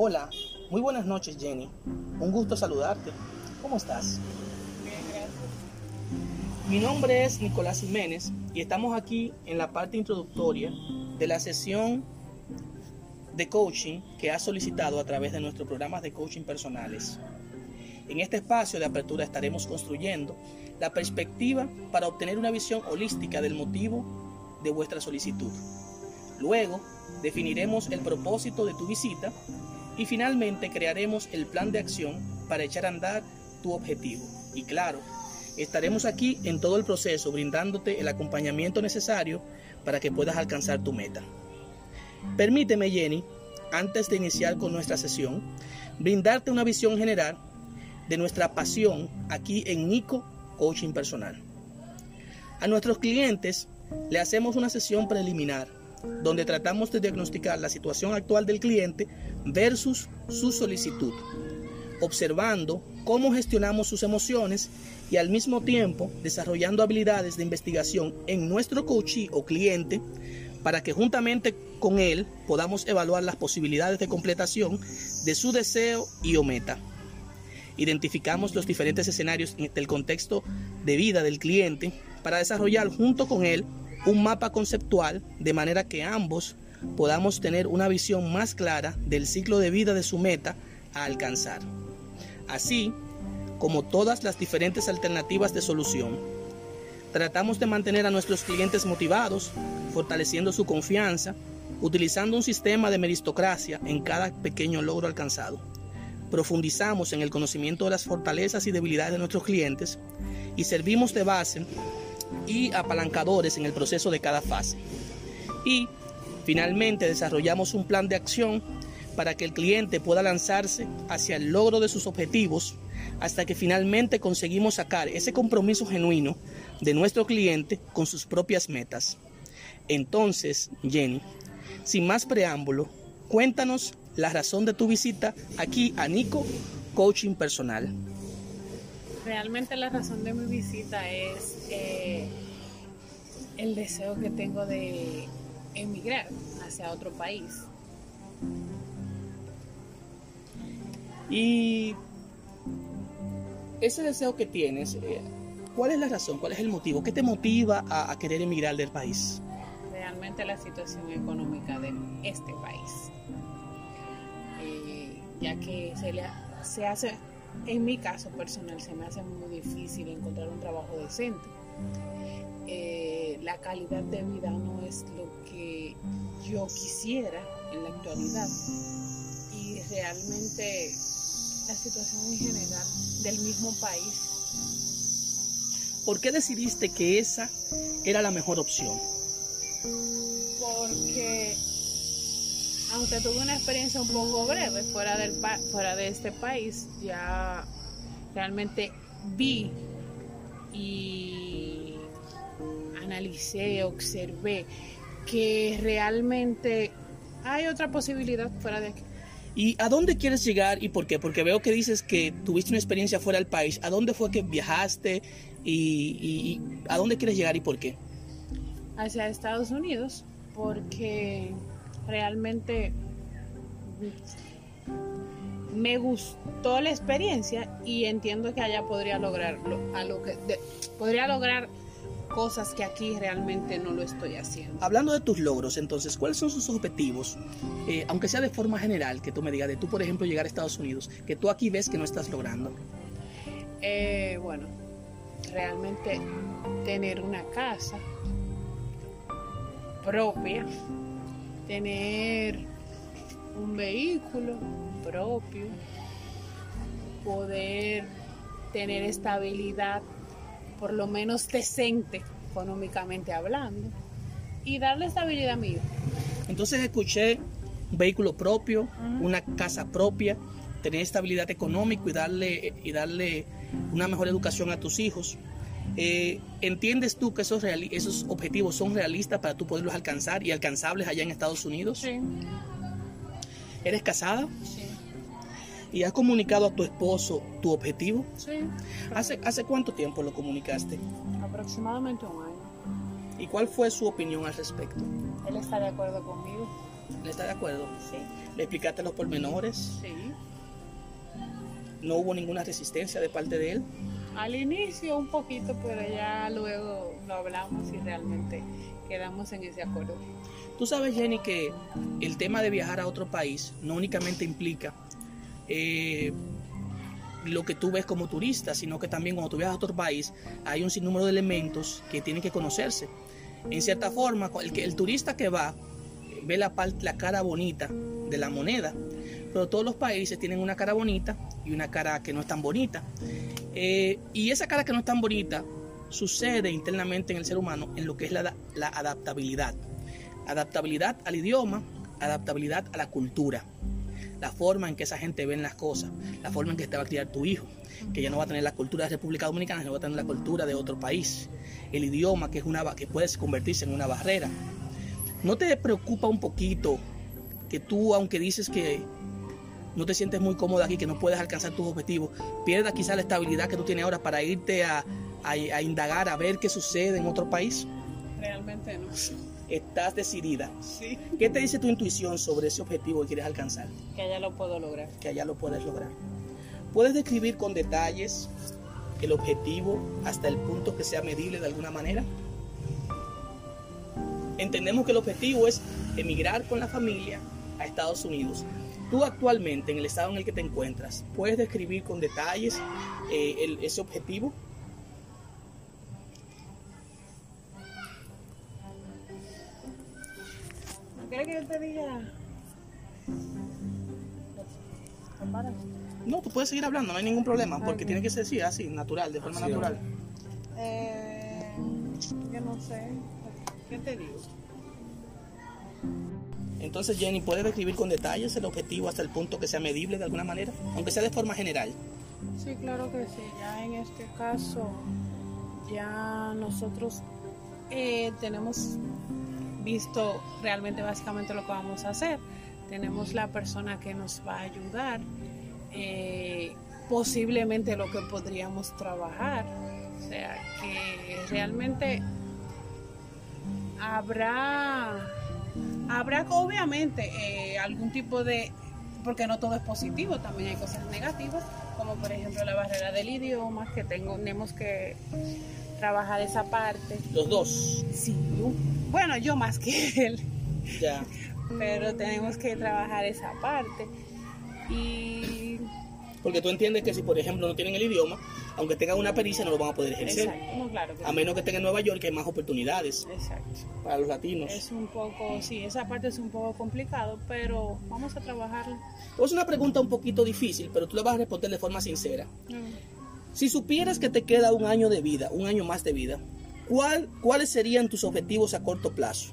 Hola, muy buenas noches Jenny. Un gusto saludarte. ¿Cómo estás? Bien, gracias. Mi nombre es Nicolás Jiménez y estamos aquí en la parte introductoria de la sesión de coaching que has solicitado a través de nuestros programas de coaching personales. En este espacio de apertura estaremos construyendo la perspectiva para obtener una visión holística del motivo de vuestra solicitud. Luego, definiremos el propósito de tu visita y finalmente crearemos el plan de acción para echar a andar tu objetivo. Y claro, estaremos aquí en todo el proceso brindándote el acompañamiento necesario para que puedas alcanzar tu meta. Permíteme, Jenny, antes de iniciar con nuestra sesión, brindarte una visión general de nuestra pasión aquí en Nico Coaching Personal. A nuestros clientes le hacemos una sesión preliminar donde tratamos de diagnosticar la situación actual del cliente versus su solicitud, observando cómo gestionamos sus emociones y al mismo tiempo desarrollando habilidades de investigación en nuestro coachee o cliente para que juntamente con él podamos evaluar las posibilidades de completación de su deseo y o meta. Identificamos los diferentes escenarios del contexto de vida del cliente para desarrollar junto con él un mapa conceptual de manera que ambos podamos tener una visión más clara del ciclo de vida de su meta a alcanzar, así como todas las diferentes alternativas de solución. Tratamos de mantener a nuestros clientes motivados, fortaleciendo su confianza, utilizando un sistema de meritocracia en cada pequeño logro alcanzado. Profundizamos en el conocimiento de las fortalezas y debilidades de nuestros clientes y servimos de base y apalancadores en el proceso de cada fase. Y finalmente desarrollamos un plan de acción para que el cliente pueda lanzarse hacia el logro de sus objetivos hasta que finalmente conseguimos sacar ese compromiso genuino de nuestro cliente con sus propias metas. Entonces, Jenny, sin más preámbulo, cuéntanos la razón de tu visita aquí a Nico Coaching Personal. Realmente la razón de mi visita es eh, el deseo que tengo de emigrar hacia otro país. Y ese deseo que tienes, eh, ¿cuál es la razón? ¿Cuál es el motivo? ¿Qué te motiva a, a querer emigrar del país? Realmente la situación económica de este país. Eh, ya que se, le, se hace, en mi caso personal, se me hace muy difícil encontrar un trabajo decente. Eh, la calidad de vida no es lo que yo quisiera en la actualidad. Y realmente la situación en general del mismo país. ¿Por qué decidiste que esa era la mejor opción? Porque aunque tuve una experiencia un poco breve fuera, del fuera de este país, ya realmente vi y analicé, observé que realmente hay otra posibilidad fuera de aquí. ¿Y a dónde quieres llegar y por qué? Porque veo que dices que tuviste una experiencia fuera del país. ¿A dónde fue que viajaste y, y, y a dónde quieres llegar y por qué? Hacia Estados Unidos, porque realmente me gustó la experiencia y entiendo que allá podría lograrlo, a lo que de, podría lograr cosas que aquí realmente no lo estoy haciendo. Hablando de tus logros, entonces, ¿cuáles son sus objetivos? Eh, aunque sea de forma general, que tú me digas, de tú, por ejemplo, llegar a Estados Unidos, que tú aquí ves que no estás logrando. Eh, bueno, realmente tener una casa propia, tener un vehículo propio, poder tener estabilidad por lo menos decente económicamente hablando y darle estabilidad a mi hijo. Entonces escuché un vehículo propio, uh -huh. una casa propia, tener estabilidad económica y darle, y darle una mejor educación a tus hijos. Eh, ¿Entiendes tú que esos, esos objetivos son realistas para tú poderlos alcanzar y alcanzables allá en Estados Unidos? Sí. ¿Eres casada? Sí. ¿Y has comunicado a tu esposo tu objetivo? Sí. ¿Hace, ¿Hace cuánto tiempo lo comunicaste? Aproximadamente un año. ¿Y cuál fue su opinión al respecto? Él está de acuerdo conmigo. ¿Le está de acuerdo? Sí. ¿Le explicaste los pormenores? Sí. ¿No hubo ninguna resistencia de parte de él? Al inicio un poquito, pero ya luego lo hablamos y realmente quedamos en ese acuerdo. Tú sabes, Jenny, que el tema de viajar a otro país no únicamente implica eh, lo que tú ves como turista, sino que también cuando tú viajas a otro país hay un sinnúmero de elementos que tienen que conocerse. En cierta forma, el, el turista que va ve la, la cara bonita de la moneda, pero todos los países tienen una cara bonita y una cara que no es tan bonita. Eh, y esa cara que no es tan bonita sucede internamente en el ser humano en lo que es la, adaptabilidad. Adaptabilidad al idioma, adaptabilidad a la cultura, la forma en que esa gente ven las cosas, la forma en que te va a criar tu hijo, que ya no va a tener la cultura de República Dominicana, sino va a tener la cultura de otro país, el idioma que es una que puede convertirse en una barrera. ¿No te preocupa un poquito que tú, aunque dices que no te sientes muy cómodo aquí, que no puedes alcanzar tus objetivos, pierdas quizá la estabilidad que tú tienes ahora para irte a, a- a indagar, a ver qué sucede en otro país? Realmente no. Estás decidida. Sí. ¿Qué te dice tu intuición sobre ese objetivo que quieres alcanzar? Que ya lo puedo lograr. Que allá lo puedes lograr. ¿Puedes describir con detalles el objetivo hasta el punto que sea medible de alguna manera? Entendemos que el objetivo es emigrar con la familia a Estados Unidos. Tú actualmente, en el estado en el que te encuentras, ¿puedes describir con detalles eh, el- ese objetivo? ¿No quieres que yo te diga? No, tú puedes seguir hablando, no hay ningún problema, porque tiene que ser así, así, natural, de forma Así, natural. Eh, yo no sé. ¿Qué te digo? Entonces, Jenny, ¿puedes describir con detalles el objetivo hasta el punto que sea medible de alguna manera? Aunque sea de forma general. Sí, claro que sí. Ya en este caso, ya nosotros eh, tenemos visto realmente básicamente lo que vamos a hacer. Tenemos la persona que nos va a ayudar, eh, posiblemente lo que podríamos trabajar. O sea, que realmente habrá, habrá obviamente eh, algún tipo de, porque no todo es positivo, también hay cosas negativas, como por ejemplo la barrera del idioma, que tengo- tenemos que trabajar esa parte. Los dos. Sí, bueno, yo más que él, Ya. pero tenemos que trabajar esa parte. Y Porque tú entiendes que si, por ejemplo, no tienen el idioma, aunque tengan una pericia, no lo van a poder ejercer. exacto, no, claro que A menos que estén en Nueva York, que hay más oportunidades Exacto. para los latinos. Es un poco, sí, esa parte es un poco complicado, pero vamos a trabajarla. Es una pregunta un poquito difícil, pero tú la vas a responder de forma sincera. Si supieras que te queda un año de vida, un año más de vida, ¿cuál, ¿cuáles serían tus objetivos a corto plazo?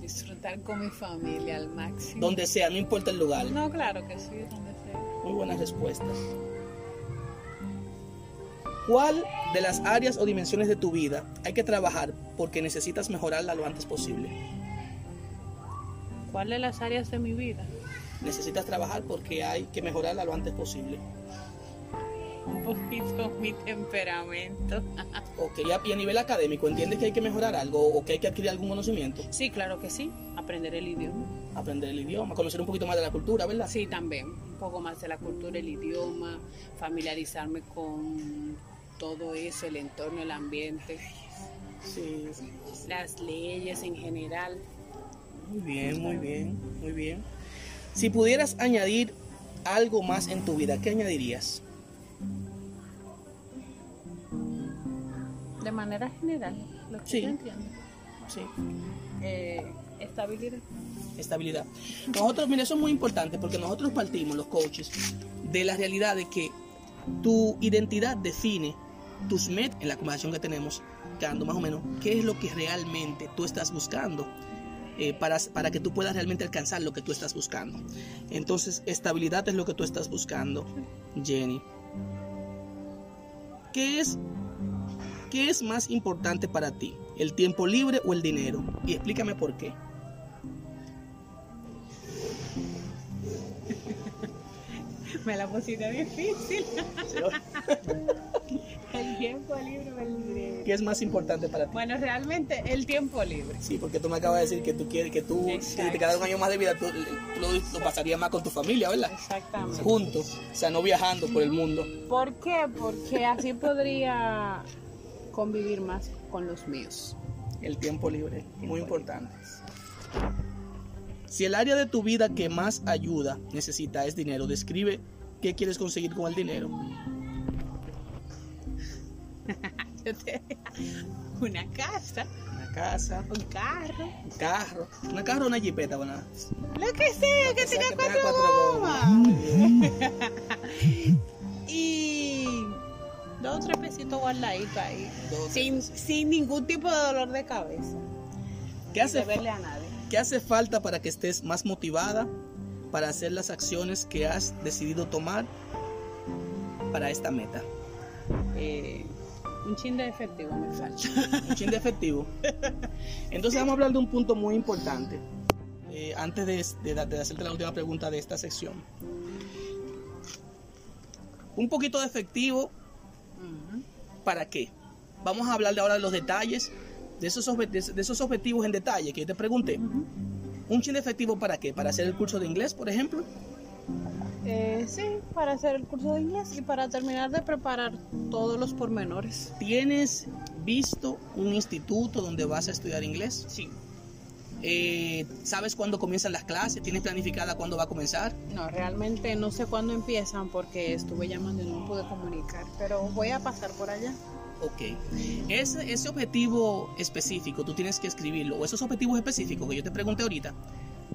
Disfrutar con mi familia al máximo. Donde sea, no importa el lugar. No, claro que sí, donde sea. Muy buenas respuestas. ¿Cuál de las áreas o dimensiones de tu vida hay que trabajar porque necesitas mejorarla lo antes posible? ¿Cuál de las áreas de mi vida? Necesitas trabajar porque hay que mejorarla lo antes posible. Un poquito mi temperamento. Ok, y a- y a nivel académico, ¿entiendes que hay que mejorar algo o que hay que adquirir algún conocimiento? Sí, claro que sí. Aprender el idioma. Aprender el idioma, conocer un poquito más de la cultura, ¿verdad? Sí, también. Un poco más de la cultura, el idioma, familiarizarme con todo eso, el entorno, el ambiente, Sí. las leyes en general. Muy bien, muy bien, muy bien. Si pudieras añadir algo más en tu vida, ¿qué añadirías? De manera general, lo que Sí. yo entiendo. Sí. Eh, estabilidad. estabilidad. Nosotros, mira, eso es muy importante porque nosotros partimos, los coaches, de la realidad de que tu identidad define tus metas en la conversación que tenemos, dando más o menos qué es lo que realmente tú estás buscando eh, para, para que tú puedas realmente alcanzar lo que tú estás buscando. Entonces, estabilidad es lo que tú estás buscando, Jenny. ¿Qué es, ¿Qué es más importante para ti? ¿El tiempo libre o el dinero? Y explícame por qué. Me la pusiste difícil. el tiempo libre libre. ¿Qué es más importante para ti? Bueno, realmente el tiempo libre. Sí, porque tú me acabas de decir que tú quieres que tú, si te quedara un año más de vida, tú, lo, lo, pasarías más con tu familia, ¿verdad? Exactamente. Juntos, o sea, no viajando por el mundo. ¿Por qué? Porque así podría convivir más con los míos. El tiempo libre, muy importante. Si el área de tu vida que más ayuda necesita es dinero, describe qué quieres conseguir con el dinero. una casa. Una casa. Un carro. Un carro. Una carro o una jipeta, bueno. Lo que sea, que, tenga cuatro, gomas. y dos o tres pesitos guardaditos ahí. Sin, sin ningún tipo de dolor de cabeza. ¿Qué hace, verle a nadie. ¿Qué hace falta para que estés más motivada para hacer las acciones que has decidido tomar para esta meta? Eh, un chin de efectivo me falta. un chin de efectivo. Entonces vamos a hablar de un punto muy importante. Eh, antes de, de, hacerte la última pregunta de esta sección. Un poquito de efectivo. ¿Para qué? Vamos a hablar de ahora de los detalles de esos, de esos objetivos en detalle que yo te pregunté. ¿Un chin de efectivo para qué? ¿Para hacer el curso de inglés, por ejemplo? Eh, sí, para hacer el curso de inglés y para terminar de preparar todos los pormenores. ¿Tienes visto un instituto donde vas a estudiar inglés? Sí. Eh, ¿Sabes cuándo comienzan las clases? ¿Tienes planificada cuándo va a comenzar? No, realmente no sé cuándo empiezan porque estuve llamando y no pude comunicar, pero voy a pasar por allá. Ok. Ese, objetivo específico, tú tienes que escribirlo, o esos objetivos específicos que yo te pregunté ahorita,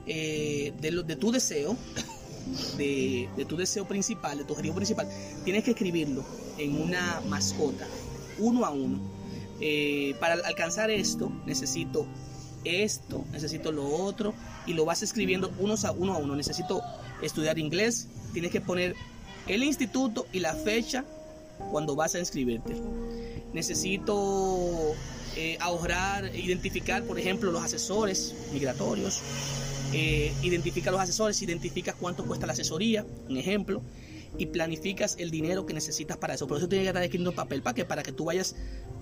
eh, de, tu deseo, de, de, tu deseo principal, de tu objetivo principal, tienes que escribirlo en una mascota, uno a uno. Eh, para alcanzar esto, necesito esto, necesito lo otro, y lo vas escribiendo a uno a uno. Necesito estudiar inglés, tienes que poner el instituto y la fecha cuando vas a inscribirte necesito eh, ahorrar, identificar, por ejemplo, los asesores migratorios. Eh, identifica los asesores, identificas cuánto cuesta la asesoría, un ejemplo, y planificas el dinero que necesitas para eso. Por eso tienes que estar escribiendo en papel, ¿para que Para que tú vayas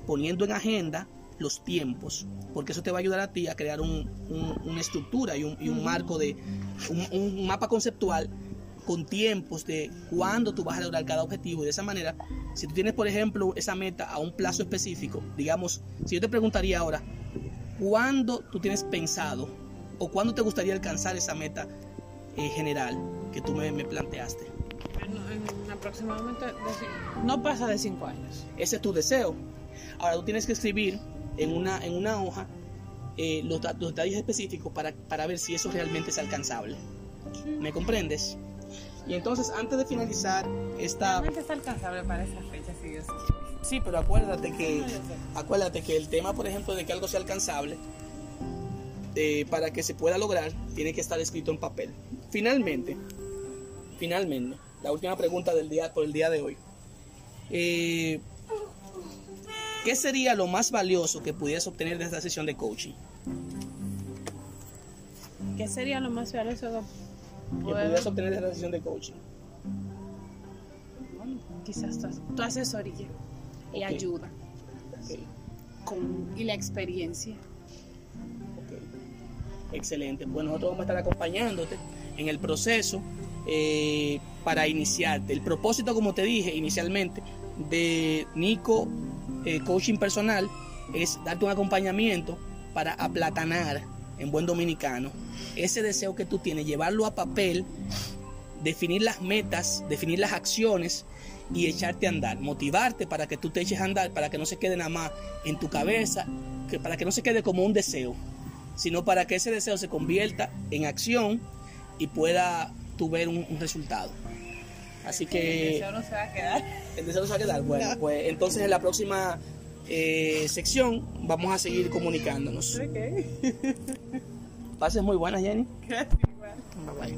poniendo en agenda los tiempos, porque eso te va a ayudar a ti a crear una estructura y un, marco de un mapa conceptual con tiempos de cuándo tú vas a lograr cada objetivo y de esa manera, si tú tienes, por ejemplo, esa meta a un plazo específico, digamos, si yo te preguntaría ahora, ¿cuándo tú tienes pensado o cuándo te gustaría alcanzar esa meta en general que tú me, planteaste? En, aproximadamente no pasa de cinco años. Ese es tu deseo. Ahora tú tienes que escribir en una, en una hoja eh, los, detalles específicos para, para ver si eso realmente es alcanzable. ¿Me comprendes? Y entonces, antes de finalizar esta... Realmente es alcanzable para esa fecha, si Dios Sí, pero acuérdate que, acuérdate que el tema, por ejemplo, de que algo sea alcanzable, eh, para que se pueda lograr, tiene que estar escrito en papel. Finalmente, finalmente, la última pregunta del día por el día de hoy. Eh, ¿Qué sería lo más valioso que pudieras obtener de esta sesión de coaching? ¿Qué sería lo más valioso que pudieras obtener esa sesión de coaching? quizás tu, asesoría y ayuda. Con, y la experiencia. Excelente. Bueno, nosotros vamos a estar acompañándote en el proceso eh, para iniciarte. El propósito, como te dije inicialmente, de Nico eh, Coaching Personal es darte un acompañamiento para aplatanar en buen dominicano ese deseo que tú tienes, llevarlo a papel, definir las metas, definir las acciones y echarte a andar, motivarte para que tú te eches a andar, para que no se quede nada más en tu cabeza, que para que no se quede como un deseo, sino para que ese deseo se convierta en acción y pueda tú ver un, resultado. Así que... El deseo no se va a quedar. El deseo no se va a quedar. Bueno, pues entonces en la próxima eh, sección vamos a seguir comunicándonos. Ok. Pases muy buenas, Jenny. Gracias, bye.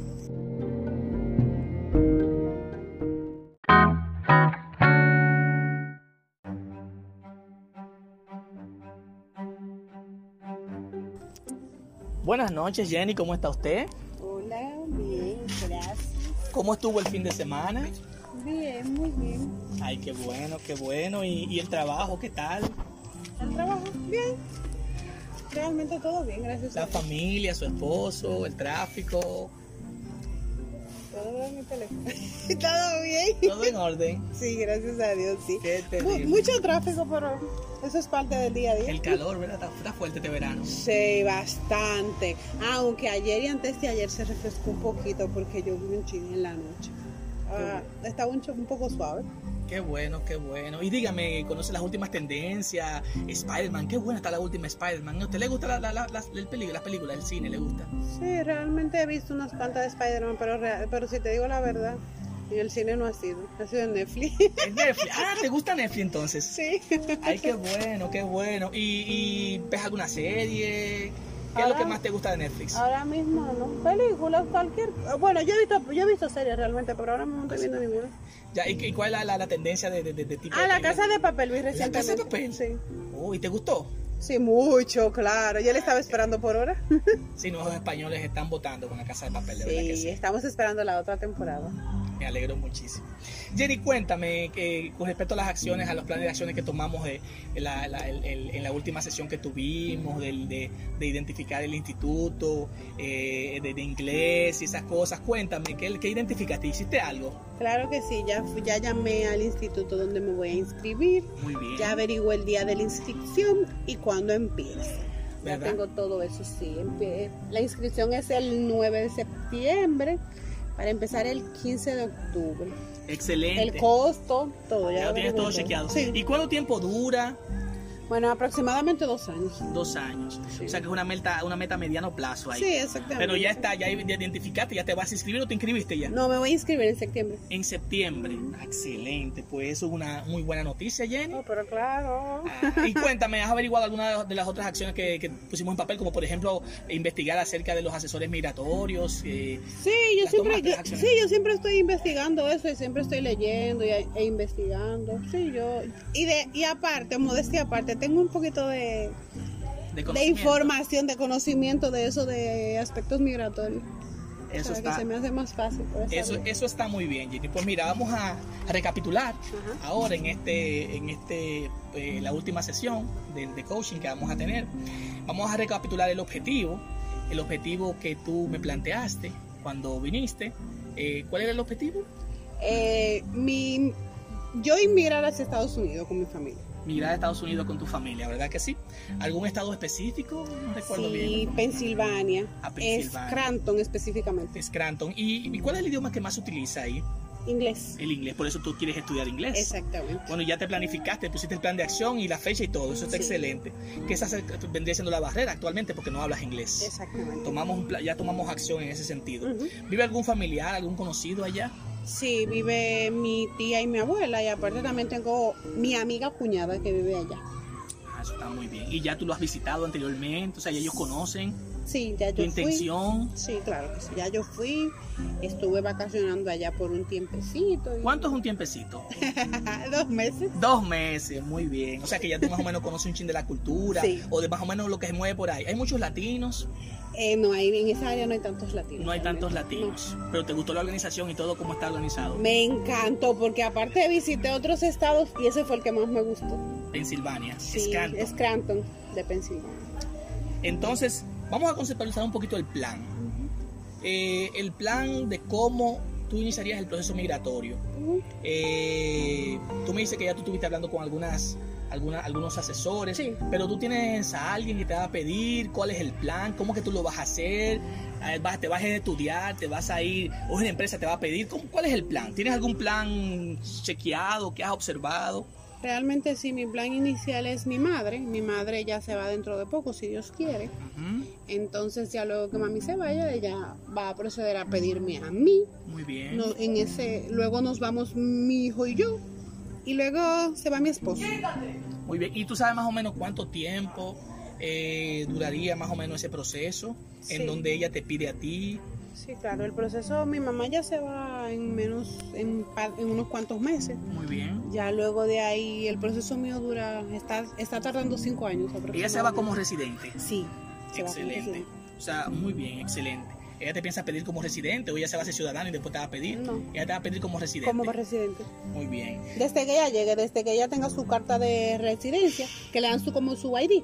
Buenas noches, Jenny, ¿cómo está usted? Hola, bien, gracias. ¿cómo estuvo el fin de semana? Bien, muy bien. Ay, qué bueno, qué bueno. ¿Y, y el trabajo, qué tal? El trabajo, bien. Realmente todo bien, gracias a La Dios. familia, su esposo, el tráfico, Todo en mi teléfono. todo bien. todo en orden. Sí, gracias a Dios, sí. Qué terrible. mucho tráfico, pero eso es parte del día a día. El calor, ¿verdad? Está, está fuerte este verano. Sí, bastante. Aunque ayer y antes de ayer se refrescó un poquito porque yo vi un chile en la noche. Ah, estaba un, un poco suave. Qué bueno, qué bueno. Y dígame, ¿conoce las últimas tendencias? Spider-Man, qué buena está la última Spider-Man. ¿A usted le gusta la, la, la, la- el peli- las películas, el cine? ¿Le gusta? Sí, realmente he visto unas cuantas de Spider-Man, pero, real- pero si te digo la verdad, en el cine no ha sido. Ha sido en Netflix. Es Netflix. Ah, ¿te gusta Netflix entonces? sí. Ay, qué bueno, qué bueno. ¿Y, y ves alguna serie? ¿Qué es lo que más te gusta de Netflix? Ahora mismo no. Películas, cualquier. Bueno, yo he visto, yo he visto series realmente, pero ahora mismo no estoy viendo ninguna. Ya, ¿y, cuál es la, la- la tendencia de, de, de- de tipo Ah, de La? Casa de Papel vi ¿La recientemente. Casa de Papel? Sí. Oh, ¿Y te gustó? Sí, mucho, claro. Yo le estaba esperando por hora. Sí, nuevos españoles están votando con la Casa de Papel, de verdad que sí. estamos esperando la otra temporada. Me alegro muchísimo. Jenny, cuéntame que, con respecto a las acciones, a los planes de acciones que tomamos de, en, la, la- el- el- en la última sesión que tuvimos, del- de, de identificar el instituto, eh, de, inglés y esas cosas. Cuéntame, ¿qué, qué identificaste? ¿Hiciste algo? Claro que sí, ya, ya llamé al instituto donde me voy a inscribir, Muy bien. ya averigué el día de la inscripción y cuándo empieza. Ya ¿Verdad? tengo todo eso, sí. La inscripción es el 9 de septiembre para empezar el 15 de octubre. Excelente. El costo, todo. Ya, ya lo tienes todo chequeado. Sí. ¿Y cuánto tiempo dura? Bueno, aproximadamente dos años. Dos años. Sí. O sea que es una meta, una meta a mediano plazo ahí. Sí, exactamente. Pero ya está, ya identificaste, ya te vas a inscribir o te inscribiste ya. No, me voy a inscribir en septiembre. En septiembre. Excelente. Pues eso es una muy buena noticia, Jenny. No, pero claro. Ah, y cuéntame, ¿has averiguado alguna de las otras acciones que, que pusimos en papel? Como por ejemplo, investigar acerca de los asesores migratorios. eh, Sí, yo siempre, yo- sí, yo siempre estoy investigando eso y siempre estoy leyendo y, e investigando. Sí, yo y de y aparte, modestia aparte, tengo un poquito de, de información, de conocimiento de eso de aspectos migratorios. Eso sea, está, que se me hace más fácil. eso, eso está muy bien, Jenny. Pues mira, vamos a, a recapitular Ajá. ahora en este, en este, eh, la última sesión de, de coaching que vamos a tener. Vamos a recapitular el objetivo, el objetivo que tú me planteaste cuando viniste. Eh, ¿Cuál era el objetivo? Eh, mi, yo inmigrar hacia Estados Unidos con mi familia. Migrar a Estados Unidos con tu familia, ¿verdad que sí? ¿Algún estado específico? No recuerdo Sí, bien. Pensilvania. A Es Pensilvania. Scranton específicamente. Scranton. ¿Y, ¿Y cuál es el idioma que más se utiliza ahí? Inglés. El inglés. Por eso tú quieres estudiar inglés. Exactamente. Bueno, ya te planificaste, pusiste el plan de acción y la fecha y todo. Eso está Sí. excelente. Que esa vendría siendo la barrera actualmente porque no hablas inglés. Exactamente. Tomamos un ya tomamos acción en ese sentido. ¿Vive algún familiar, algún conocido allá? Sí, vive mi tía y mi abuela y aparte también tengo mi amiga cuñada que vive allá. Ah, eso está muy bien. ¿Y ya tú lo has visitado anteriormente? O sea, ya ellos conocen Sí, ya tu yo fui. intención. Sí, claro que sí. Ya yo fui, estuve vacacionando allá por un tiempecito. y- ¿Cuánto es un tiempecito? Dos meses. Dos meses, muy bien. O sea que ya tú más o menos conoces un chin de la cultura Sí. o de más o menos lo que se mueve por ahí. Hay muchos latinos, Eh, no, hay, en esa área no hay tantos latinos. no hay tantos latinos, pero te gustó la organización y todo cómo está organizado. Me encantó porque aparte visité otros estados y ese fue el que más me gustó. Pensilvania, Sí, Scranton. Scranton, de Pensilvania. Entonces, vamos a conceptualizar un poquito el plan. Eh, el plan de cómo tú iniciarías el proceso migratorio. Eh, tú me dices que ya tú estuviste hablando con algunas, alguna- algunos asesores, Sí. pero tú tienes a alguien que te va a pedir cuál es el plan, cómo que tú lo vas a hacer, Eh, vas- te vas a estudiar, te vas a ir, o una empresa te va a pedir, ¿cómo- ¿cuál es el plan? ¿Tienes algún plan chequeado que has observado? Realmente sí, mi plan inicial es mi madre. Mi madre ya se va dentro de poco, si Dios quiere. Entonces ya luego que mami se vaya, ella va a proceder a pedirme a mí. Muy bien. No- en ese, luego nos vamos mi hijo y yo. Y luego se va mi esposo. Muy bien. ¿Y tú sabes más o menos cuánto tiempo eh, duraría más o menos ese proceso? En donde ella te pide a ti. Sí, claro, el proceso, mi mamá ya se va en menos, en, unos cuantos meses. Muy bien. Ya luego de ahí, el proceso mío dura, está, está tardando cinco años Ella se va como residente. Sí, se va como Excelente. residente. O sea, muy bien, excelente. Ella te piensa pedir como residente o ella se va a hacer ciudadano y después te va a pedir. No. Ella te va a pedir como residente. Como residente. Muy bien. Desde que ella llegue, desde que ella tenga su carta de residencia, que le dan su como su ID,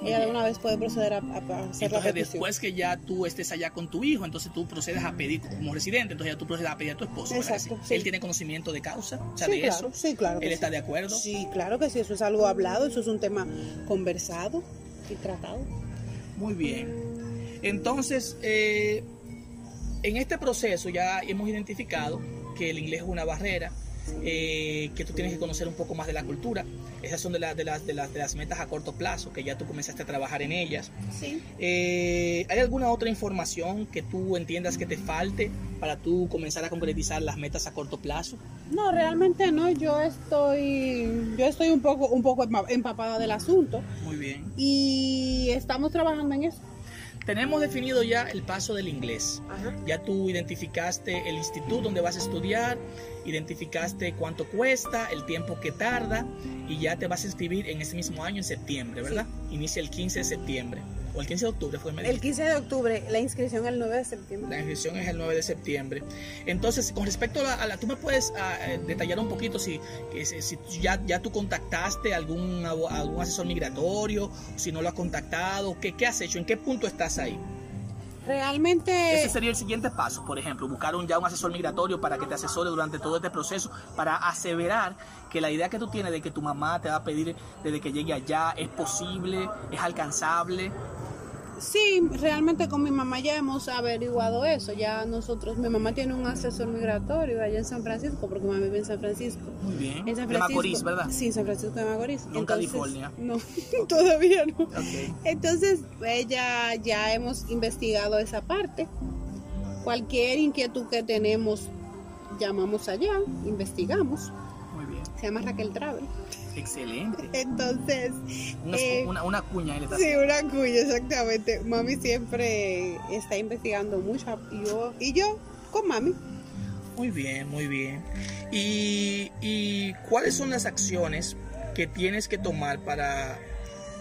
Muy ella de una vez puede proceder a, a- hacer la Entonces, petición. después que ya tú estés allá con tu hijo, entonces tú procedes a pedir como residente, entonces ya tú procedes a pedir a tu esposo. ¿verdad que Exacto, sí? Él tiene conocimiento de causa, o sea, sí, de claro, eso. sí, claro. Él sí. está de acuerdo. Sí, claro que sí, eso es algo hablado, eso es un tema conversado y tratado. Muy bien. Entonces, eh, en este proceso ya hemos identificado que el inglés es una barrera, eh, que tú tienes que conocer un poco más de la cultura. Esas son de, las de, las, de, las, de las metas a corto plazo, que ya tú comenzaste a trabajar en ellas. Sí. Eh, ¿Hay alguna otra información que tú entiendas que te falte para tú comenzar a concretizar las metas a corto plazo? No, realmente no, yo estoy, yo estoy un poco, un poco empa- empapada del asunto Muy bien. y estamos trabajando en eso. Tenemos definido ya el paso del inglés. Ajá. Ya tú identificaste el instituto donde vas a estudiar, identificaste cuánto cuesta, el tiempo que tarda y ya te vas a inscribir en ese mismo año, en septiembre, ¿verdad? Inicia el 15 de septiembre o el 15 de octubre fue El dijiste. 15 de octubre, la inscripción el 9 de septiembre. La inscripción es el 9 de septiembre. Entonces, con respecto a la, a la- tú me puedes ah, eh, detallar un poquito si, si, si ya, ya tú contactaste algún, algún asesor migratorio, si no lo has contactado, ¿qué, qué has hecho? ¿En qué punto estás ahí? Realmente, Ese sería el siguiente paso, por ejemplo, buscar un, ya un asesor migratorio para que te asesore durante todo este proceso, para aseverar que la idea que tú tienes de que tu mamá te va a pedir desde que llegue allá es posible, es alcanzable. Sí, realmente con mi mamá ya hemos averiguado eso. Ya nosotros, mi mamá tiene un asesor migratorio allá en San Francisco, porque mamá vive en San Francisco. Muy bien. En San De Francisco. Macorís, ¿verdad? Sí, San Francisco de Macorís. No en California. No, todavía no. Ok. Entonces, ella ya hemos investigado esa parte. Cualquier inquietud que tenemos, llamamos allá, investigamos. Muy bien. Se llama Raquel Travel. Excelente. Entonces, Una, eh, una, una cuña sí, una cuya, exactamente. Mami siempre está investigando mucho y yo, y yo con mami. Muy bien, muy bien. ¿Y, y cuáles son las acciones que tienes que tomar para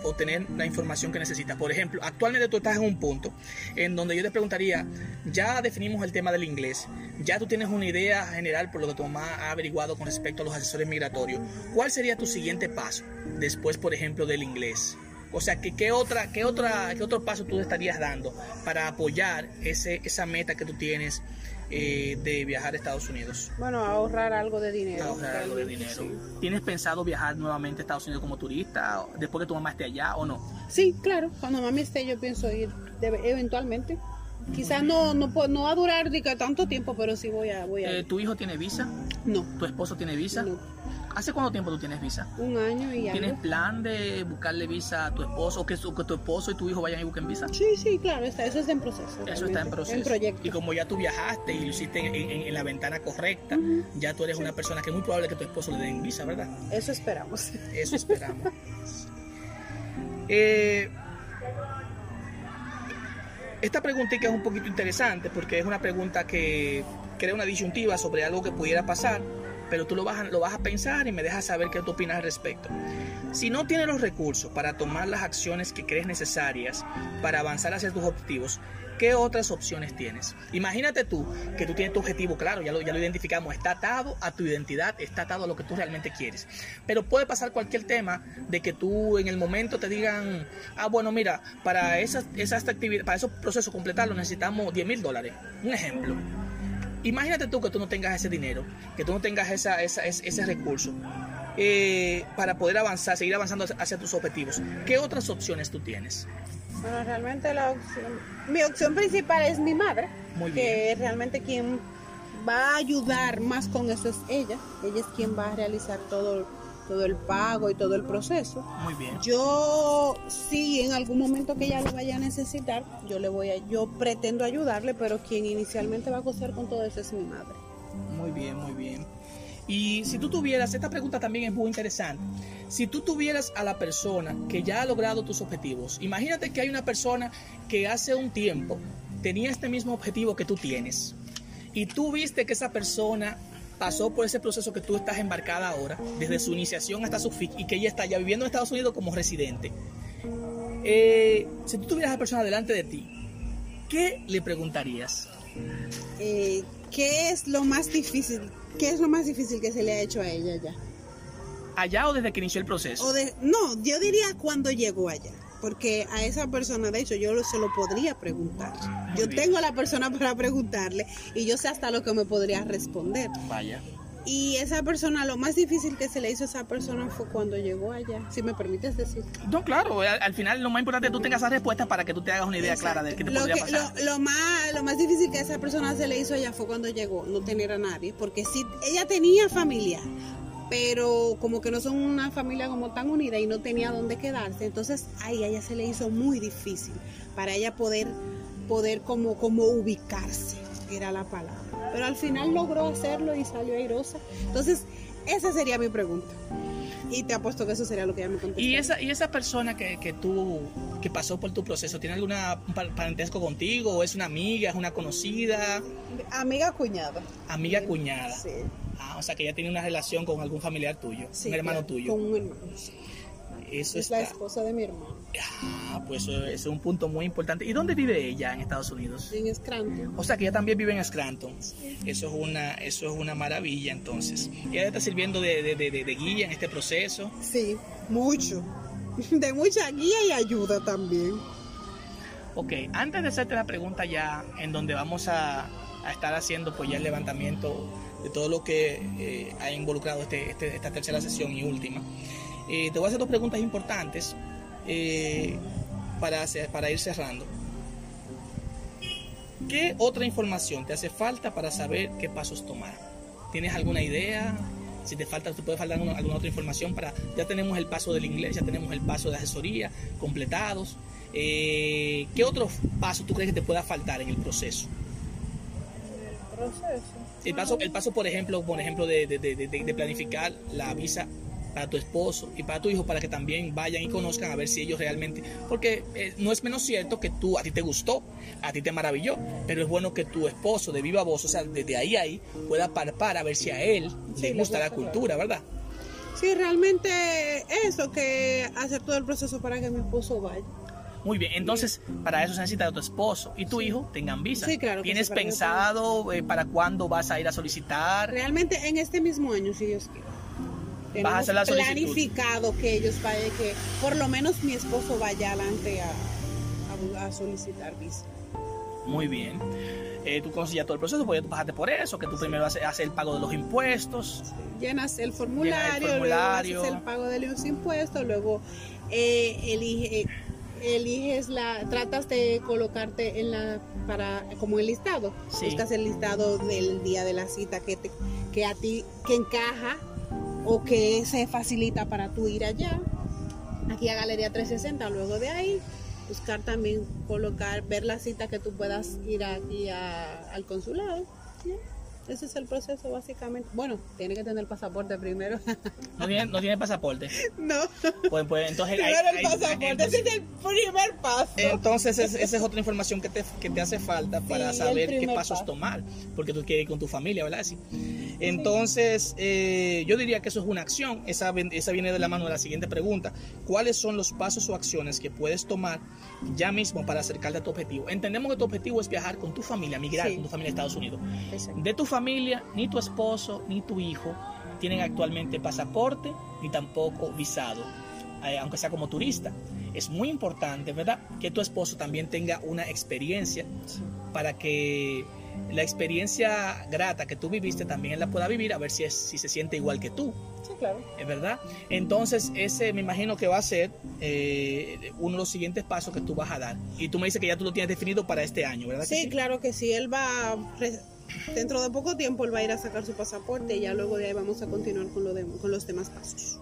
obtener la información que necesitas? Por ejemplo, actualmente tú estás en un punto en donde yo te preguntaría, ya definimos el tema del inglés, ya tú tienes una idea general por lo que tu mamá ha averiguado con respecto a los asesores migratorios. ¿Cuál sería tu siguiente paso después, por ejemplo, del inglés? O sea, ¿qué, qué otra, qué, otra, ¿qué otro paso tú estarías dando para apoyar ese, esa meta que tú tienes eh, de viajar a Estados Unidos? Bueno, ahorrar algo de dinero. Ahorrar algo de dinero. ¿Tienes pensado viajar nuevamente a Estados Unidos como turista después que tu mamá esté allá o no? Sí, claro. Cuando mami esté, yo pienso ir de- eventualmente. Quizás no, no, puedo- no va a durar tanto tiempo, pero sí voy a, voy a Eh. ¿Tu hijo tiene visa? No, ¿Tu esposo tiene visa? no. ¿Hace cuánto tiempo tú tienes visa? Un año y ¿Tienes algo. plan de buscarle visa a tu esposo o que, que tu esposo y tu hijo vayan y busquen visa? Sí, sí, claro, está, eso está en proceso. Eso está en proceso. En proyecto. Y como ya tú viajaste y lo hiciste en, en- en la ventana correcta, ya tú eres una persona que es muy probable que tu esposo le den visa, ¿verdad? Eso esperamos. Eso esperamos. Eh, esta preguntita es un poquito interesante porque es una pregunta que crea una disyuntiva sobre algo que pudiera pasar, pero tú lo vas, a, pensar y me dejas saber qué opinas al respecto. Si no tienes los recursos para tomar las acciones que crees necesarias para avanzar hacia tus objetivos, ¿qué otras opciones tienes? Imagínate tú que tú tienes tu objetivo claro, ya lo, ya lo identificamos, está atado a tu identidad, está atado a lo que tú realmente quieres. Pero puede pasar cualquier tema de que tú en el momento te digan, ah, bueno, mira, para esas, esas actividades, para esos procesos completarlos necesitamos 10 mil dólares. Un ejemplo. Imagínate tú que tú no tengas ese dinero, que tú no tengas esa, esa- ese, ese recurso eh, para poder avanzar, seguir avanzando hacia- tus objetivos. ¿Qué otras opciones tú tienes? Bueno, realmente la opción, mi opción principal es mi madre, Muy que realmente quien va a ayudar más con eso es ella. Ella es quien va a realizar todo, todo el pago y todo el proceso. Muy bien. Yo sí, en algún momento que ella lo vaya a necesitar, yo le voy a, yo pretendo ayudarle, pero quien inicialmente va a coser con todo eso es mi madre. Muy bien, muy bien. Y si tú tuvieras, esta pregunta también es muy interesante, si tú tuvieras a la persona que ya ha logrado tus objetivos, imagínate que hay una persona que hace un tiempo tenía este mismo objetivo que tú tienes y tú viste que esa persona pasó por ese proceso que tú estás embarcada ahora, desde su iniciación hasta su fin, y que ella está ya viviendo en Estados Unidos como residente. Eh, si tú tuvieras a la persona delante de ti ¿qué le preguntarías? Eh, ¿Qué es lo más difícil? ¿Qué es lo más difícil que se le ha hecho a ella ya? ¿Allá o desde que inició el proceso? O de, no, yo diría cuando llegó allá. Porque a esa persona, de hecho, yo se lo podría preguntar. Muy yo tengo a la persona para preguntarle y yo sé hasta lo que me podría responder. Vaya. Y esa persona, lo más difícil que se le hizo a esa persona fue cuando llegó allá. Si me permites decir. No, claro, al, al final lo más importante es que tú tengas esas respuestas para que tú te hagas una idea clara de qué te lo, podría que- pasar. lo, lo más, lo más difícil que a esa persona se le hizo allá fue cuando llegó, no tener a nadie, porque sí, ella tenía familia, pero como que no son una familia como tan unida y no tenía dónde quedarse, entonces ahí a ella se le hizo muy difícil para ella poder, poder como, como ubicarse, era la palabra. Pero al final logró hacerlo y salió airosa. Entonces, esa sería mi pregunta. Y te apuesto que eso sería lo que ella me contestó. Y esa, y esa persona que, que tú, que pasó por tu proceso, ¿tiene par- parentesco contigo? ¿O es una amiga, es una conocida, Amiga cuñada. amiga cuñada? Sí. Ah, o sea que ella tiene una relación con algún familiar tuyo, Sí, un hermano tuyo. Con un hermano. sí. Eso Es la está. esposa de mi hermano. Ah, pues eso, es un punto muy importante. ¿Y dónde vive ella en Estados Unidos? En Scranton. O sea que ella también vive en Scranton. Eso es una, eso es una maravilla entonces. Ella está sirviendo de, de- de- de- de guía en este proceso. Sí, mucho. De mucha guía y ayuda también. Ok, antes de hacerte la pregunta ya, en donde vamos a, a estar haciendo pues ya el levantamiento de todo lo que eh, ha involucrado este, este- esta tercera sesión y última, eh, te voy a hacer dos preguntas importantes eh, para, ir cerrando. ¿Qué otra información te hace falta para saber qué pasos tomar? ¿Tienes alguna idea? Si te falta, te puede faltar alguna, otra información para. Ya tenemos el paso del inglés, ya tenemos el paso de asesoría completados. ¿Qué otro paso tú crees que te pueda faltar en el proceso? Proceso. El paso, el paso por ejemplo, por ejemplo de, de- de- planificar la visa para tu esposo y para tu hijo para que también vayan y conozcan a ver si ellos realmente porque eh, no es menos cierto que tú a ti te gustó a ti te maravilló pero es bueno que tu esposo de viva voz o sea desde ahí a ahí pueda parpar a ver si a él Sí, le le gusta la gusta, cultura verdad Sí, realmente eso, que hacer todo el proceso para que mi esposo vaya. Muy bien entonces para eso se necesita que tu esposo y tu hijo tengan visa Sí, claro tienes sí, para pensado eh, para cuándo vas a ir a solicitar Realmente en este mismo año, si Dios quiere. Vas a hacer la solicitud. planificado que ellos vayan, que por lo menos mi esposo vaya adelante a, a- a solicitar visa. Muy bien. Eh, tú conoces ya todo el proceso, porque tú pasaste por eso, que tú primero haces, haces el pago de los impuestos. Llenas el formulario, formulario. luego haces el pago de los impuestos, luego eh, elige- eliges la, tratas de colocarte en la, para, como el listado. Sí. Buscas el listado del día de la cita que, te, que a ti, que encaja o que se facilita para tú ir allá. Aquí a Galería 360, luego de ahí buscar también colocar, ver la cita que tú puedas ir aquí a- al consulado. Ese es el proceso básicamente. Bueno, tiene que tener pasaporte primero. No tiene, no tiene pasaporte. no, Pues, pues entonces. primero el pasaporte, entonces- es el primer paso. Entonces, es- esa es otra información que te, que te hace falta para Sí, saber qué pasos paso. tomar, porque tú quieres ir con tu familia, ¿verdad? Sí. Entonces, eh, yo diría que eso es una acción. Esa, viene de la mano de la siguiente pregunta. ¿Cuáles son los pasos o acciones que puedes tomar ya mismo para acercarte a tu objetivo? Entendemos que tu objetivo es viajar con tu familia, migrar Sí. con tu familia a Estados Unidos. Exacto. De tu familia, ni tu esposo, ni tu hijo tienen actualmente pasaporte, ni tampoco visado, eh, aunque sea como turista. Es muy importante, ¿verdad? Que tu esposo también tenga una experiencia para que la experiencia grata que tú viviste también él la pueda vivir, a ver si, es, si se siente igual que tú. Sí, claro. ¿Es verdad? Entonces, ese me imagino que va a ser eh, uno de los siguientes pasos que tú vas a dar. Y tú me dices que ya tú lo tienes definido para este año, ¿verdad? que Sí, claro que sí. Él va, dentro de poco tiempo, él va a ir a sacar su pasaporte y ya luego de ahí vamos a continuar con, lo de- con los demás pasos.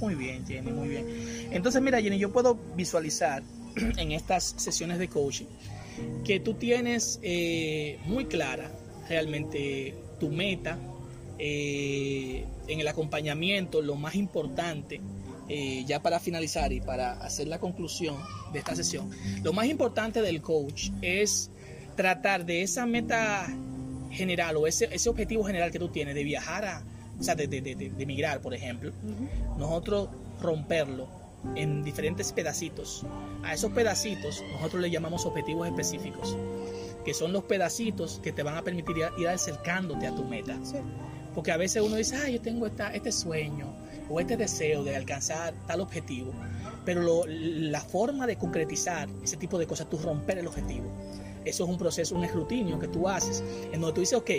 Muy bien, Jenny, muy bien. Entonces, mira, Jenny, yo puedo visualizar en estas sesiones de coaching que tú tienes eh, muy clara realmente tu meta eh, en el acompañamiento, lo más importante, eh, ya para finalizar y para hacer la conclusión de esta sesión, lo más importante del coach es tratar de esa meta general o ese, ese objetivo general que tú tienes de viajar a, o sea, de, de, de, emigrar, por ejemplo, nosotros romperlo en diferentes pedacitos. A esos pedacitos nosotros le llamamos objetivos específicos, que son los pedacitos que te van a permitir ir, acercándote a tu meta. Sí. Porque a veces uno dice, ah, yo tengo esta, este sueño o este deseo de alcanzar tal objetivo, pero lo- la forma de concretizar ese tipo de cosas, tú romper el objetivo. Eso es un proceso, un escrutinio que tú haces, en donde tú dices, ok,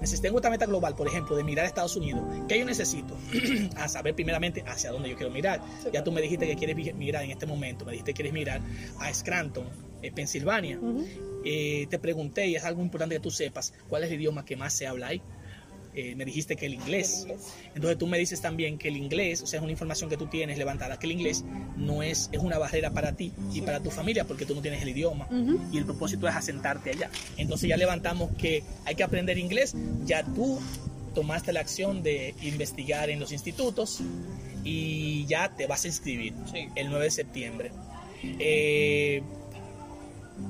necesito tengo esta meta global, por ejemplo, de mirar a Estados Unidos. ¿Qué yo necesito? a saber primeramente hacia dónde yo quiero mirar. Sí, Ya tú me dijiste que quieres mirar en este momento, me dijiste que quieres mirar a Scranton, eh, Pensilvania. Eh, te pregunté, y es algo importante que tú sepas, cuál es el idioma que más se habla ahí. Eh, me dijiste que el inglés. El inglés. Entonces tú me dices también que el inglés, o sea, es una información que tú tienes levantada, que el inglés no es, es una barrera para ti y para tu familia porque tú no tienes el idioma. Ujú. Y el propósito es asentarte allá. Entonces ya levantamos que hay que aprender inglés, ya tú tomaste la acción de investigar en los institutos y ya te vas a inscribir Sí. el 9 de septiembre. Eh,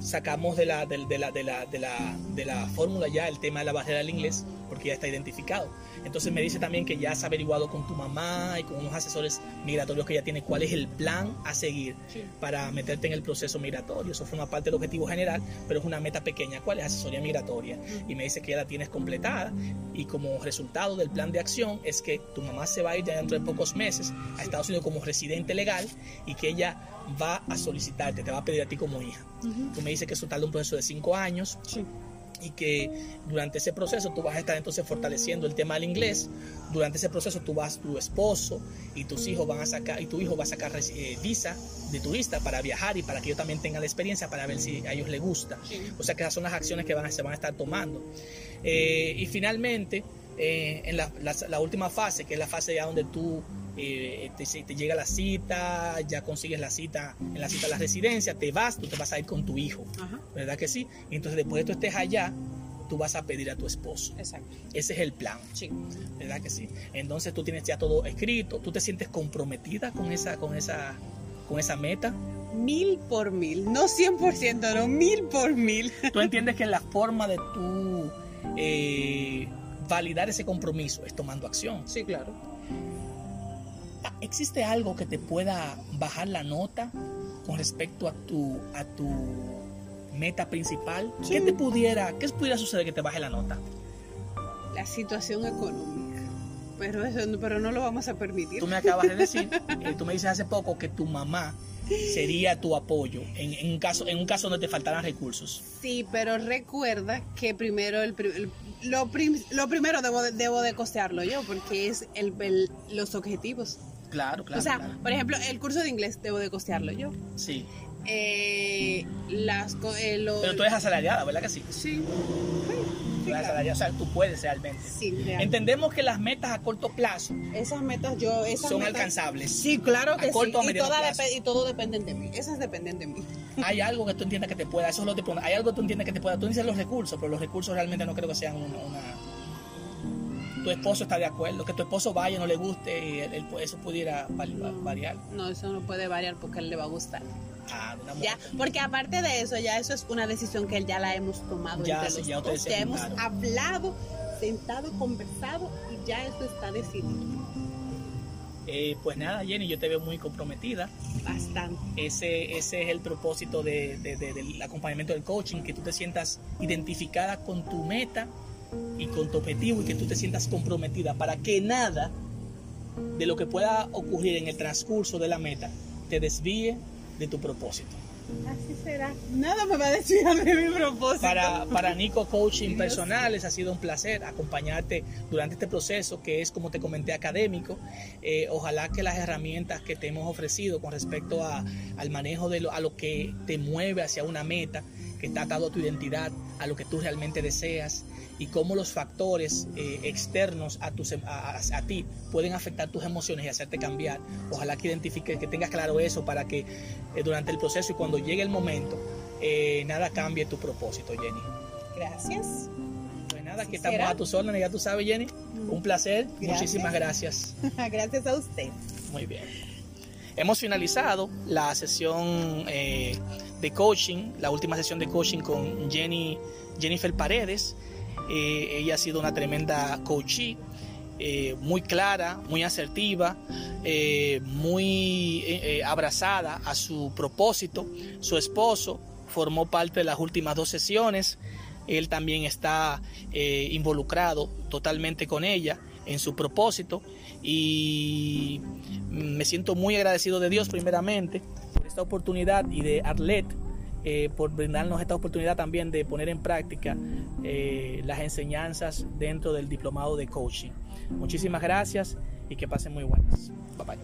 sacamos de la, del- de, la, de, la, de, la, de la fórmula ya el tema de la barrera del inglés, porque ya está identificado. Entonces me dice también que ya has averiguado con tu mamá y con unos asesores migratorios que ya tiene cuál es el plan a seguir Sí. para meterte en el proceso migratorio. Eso forma parte del objetivo general, pero es una meta pequeña. ¿Cuál es? Asesoría migratoria. Y me dice que ya la tienes completada y como resultado del plan de acción es que tu mamá se va a ir ya dentro de pocos meses a Estados Unidos como residente legal y que ella va a solicitarte, te va a pedir a ti como hija. Ujú. Tú me dices que eso tarda un proceso de cinco años Sí. Y que durante ese proceso tú vas a estar entonces fortaleciendo el tema del inglés. Durante ese proceso tú vas, tu esposo y tus hijos van a sacar, y tu hijo va a sacar eh, visa de turista para viajar y para que ellos también tengan la experiencia para ver si a ellos les gusta. O sea que esas son las acciones que van se van a estar tomando. Eh, y finalmente, eh, en la, la- la última fase, que es la fase ya donde tú eh, te, te llega la cita, ya consigues la cita en la cita de la residencia, te vas, tú te vas a ir con tu hijo. Ajá. ¿verdad que sí? Y entonces después de que tú estés allá, tú vas a pedir a tu esposo. Exacto. Ese es el plan, Sí. ¿verdad que sí? Entonces tú tienes ya todo escrito, tú te sientes comprometida con esa, con esa, con esa meta. Mil por mil, no 100%, no mil por mil. Tú entiendes que la forma de tú eh, validar ese compromiso es tomando acción. Sí, claro. ¿Existe algo que te pueda bajar la nota con respecto a tu, a tu meta principal? Sí. ¿Qué te pudiera, qué pudiera suceder que te baje la nota? La situación económica. Pero eso pero no lo vamos a permitir. Tú me acabas de decir, eh, tú me dices hace poco que tu mamá sería tu apoyo en, en un caso en un caso donde te faltaran recursos. Sí, pero recuerda que primero el, el- lo, prim- lo primero debo de, debo de costearlo yo porque es el, el- los objetivos. Claro, claro. o sea, claro. por ejemplo, el curso de inglés debo de costearlo yo. Sí. Eh, las eh, lo- Pero tú eres asalariada, ¿verdad que sí? sí, eres asalariada, o sea, tú puedes realmente. sí, real. Entendemos que las metas a corto plazo esas metas yo esas son metas- alcanzables. Sí, claro que A corto sí. Y, depe- y todo dependen de mí. Esas dependen de mí. Hay algo que tú entiendas que te pueda, eso es lo que te hay algo que tú entiendes que te pueda, tú dices los recursos, pero los recursos realmente no creo que sean una, una- tu esposo está de acuerdo, que tu esposo vaya, no le guste, y el- el- eso pudiera vari- variar. No, eso no puede variar porque él le va a gustar. Ah, Ya, porque aparte de eso, ya eso es una decisión que ya la hemos tomado Ya, entre sí, los ya dos. Ya hemos hablado, sentado, conversado y ya eso está decidido. Eh, pues nada, Jenny, yo te veo muy comprometida. Bastante. Ese, ese es el propósito de- de- de- del acompañamiento del coaching, que tú te sientas identificada con tu meta y con tu objetivo y que tú te sientas comprometida para que nada de lo que pueda ocurrir en el transcurso de la meta te desvíe de tu propósito. Así será. Nada me va a desviar de mi propósito. Para, para Nico Coaching. Personales ha sido un placer acompañarte durante este proceso que es, como te comenté, académico. Eh, ojalá que las herramientas que te hemos ofrecido con respecto a, al manejo de lo, a lo que te mueve hacia una meta, que está atado a tu identidad, a lo que tú realmente deseas y cómo los factores eh, externos a, tus, em- a, ti pueden afectar tus emociones y hacerte cambiar. Ojalá que identifiques, que tengas claro eso para que eh, durante el proceso y cuando llegue el momento, eh, nada cambie tu propósito, Jenny. Gracias. Pues nada, aquí ¿Será? estamos a tus órdenes, ya tú sabes, Jenny. Un placer, Gracias. muchísimas gracias. Gracias a usted. Muy bien. Hemos finalizado la sesión de coaching, la última sesión de coaching con Jenny, Jennifer Paredes. Eh, ella ha sido una tremenda coachee eh, muy clara, muy asertiva, eh, muy abrazada a su propósito. Su esposo formó parte de las últimas dos sesiones. Él también está involucrado totalmente con ella en su propósito y me siento muy agradecido de Dios primeramente por esta oportunidad y de Arlet eh, por brindarnos esta oportunidad también de poner en práctica eh, las enseñanzas dentro del diplomado de coaching. Muchísimas gracias y que pasen muy buenas. Bye bye.